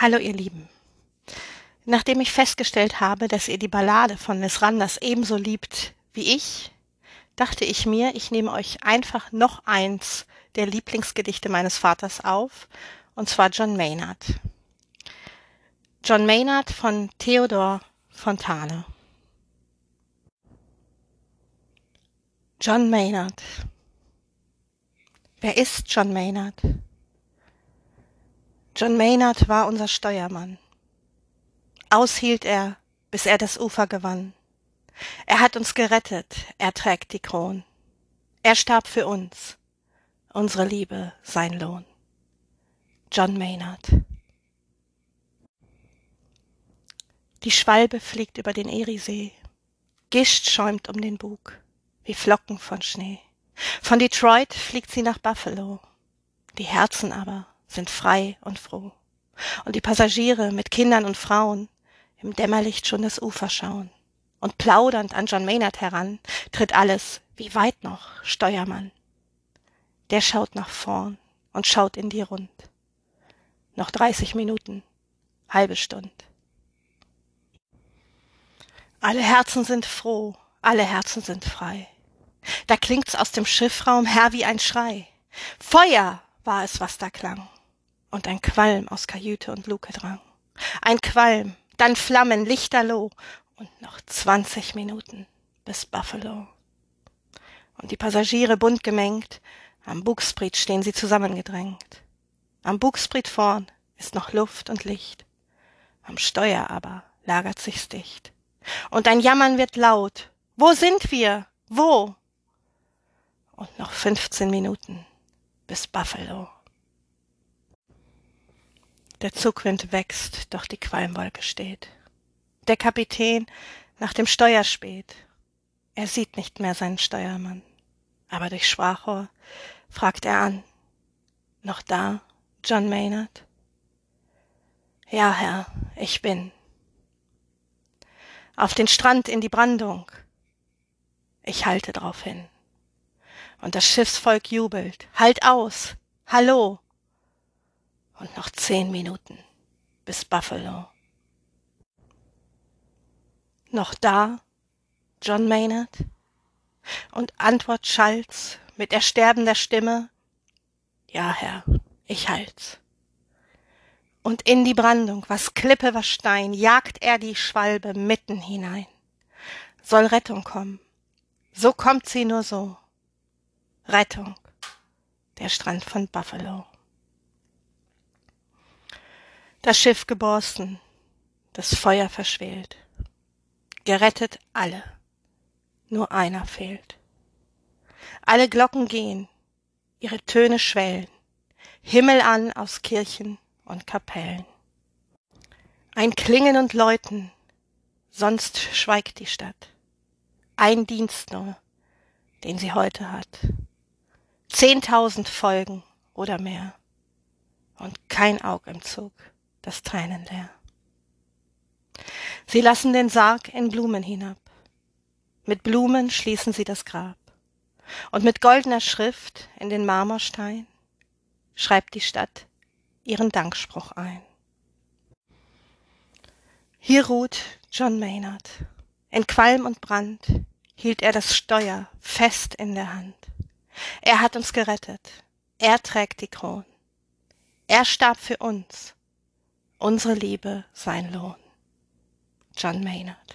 Hallo ihr Lieben. Nachdem ich festgestellt habe, dass ihr die Ballade von Miss Randers ebenso liebt wie ich, dachte ich mir, ich nehme euch einfach noch eins der Lieblingsgedichte meines Vaters auf, und zwar John Maynard. John Maynard von Theodor Fontane. John Maynard. Wer ist John Maynard? John Maynard war unser Steuermann. Aushielt er, bis er das Ufer gewann. Er hat uns gerettet, er trägt die Kron. Er starb für uns, unsere Liebe sein Lohn. John Maynard. Die Schwalbe fliegt über den Eriesee. Gischt schäumt um den Bug, wie Flocken von Schnee. Von Detroit fliegt sie nach Buffalo. Die Herzen aber sind frei und froh. Und die Passagiere mit Kindern und Frauen im Dämmerlicht schon das Ufer schauen. Und plaudernd an John Maynard heran tritt alles, wie weit noch, Steuermann. Der schaut nach vorn und schaut in die Rund. Noch dreißig Minuten, halbe Stund. Alle Herzen sind froh, alle Herzen sind frei. Da klingt's aus dem Schiffraum her wie ein Schrei. Feuer war es, was da klang und ein Qualm aus Kajüte und Luke drang. Ein Qualm, dann Flammen, Lichterloh und noch zwanzig Minuten bis Buffalo. Und die Passagiere bunt gemengt, am Bugspriet stehen sie zusammengedrängt. Am Bugspriet vorn ist noch Luft und Licht, am Steuer aber lagert sich's dicht. Und ein Jammern wird laut. Wo sind wir? Wo? Und noch fünfzehn Minuten bis Buffalo. Der Zugwind wächst, doch die Qualmwolke steht. Der Kapitän nach dem Steuer späht. Er sieht nicht mehr seinen Steuermann. Aber durch Sprachrohr fragt er an. Noch da, John Maynard? Ja, Herr, ich bin. Auf den Strand in die Brandung. Ich halte drauf hin. Und das Schiffsvolk jubelt. Halt aus! Hallo! Und noch zehn Minuten bis Buffalo. Noch da, John Maynard? Und Antwort schallt's mit ersterbender Stimme, ja, Herr, ich halt's. Und in die Brandung, was Klippe, was Stein, jagt er die Schwalbe mitten hinein. Soll Rettung kommen, so kommt sie nur so. Rettung, der Strand von Buffalo. Das Schiff geborsten, das Feuer verschwelt. Gerettet alle, nur einer fehlt. Alle Glocken gehen, ihre Töne schwellen, Himmel an aus Kirchen und Kapellen. Ein Klingen und Läuten, sonst schweigt die Stadt. Ein Dienst nur, den sie heute hat. Zehntausend Folgen oder mehr und kein Aug im Zug das Tränenleer. Sie lassen den Sarg in Blumen hinab. Mit Blumen schließen sie das Grab. Und mit goldener Schrift in den Marmorstein schreibt die Stadt ihren Dankspruch ein. Hier ruht John Maynard. In Qualm und Brand hielt er das Steuer fest in der Hand. Er hat uns gerettet. Er trägt die Kron. Er starb für uns unsere Liebe sein Lohn. John Maynard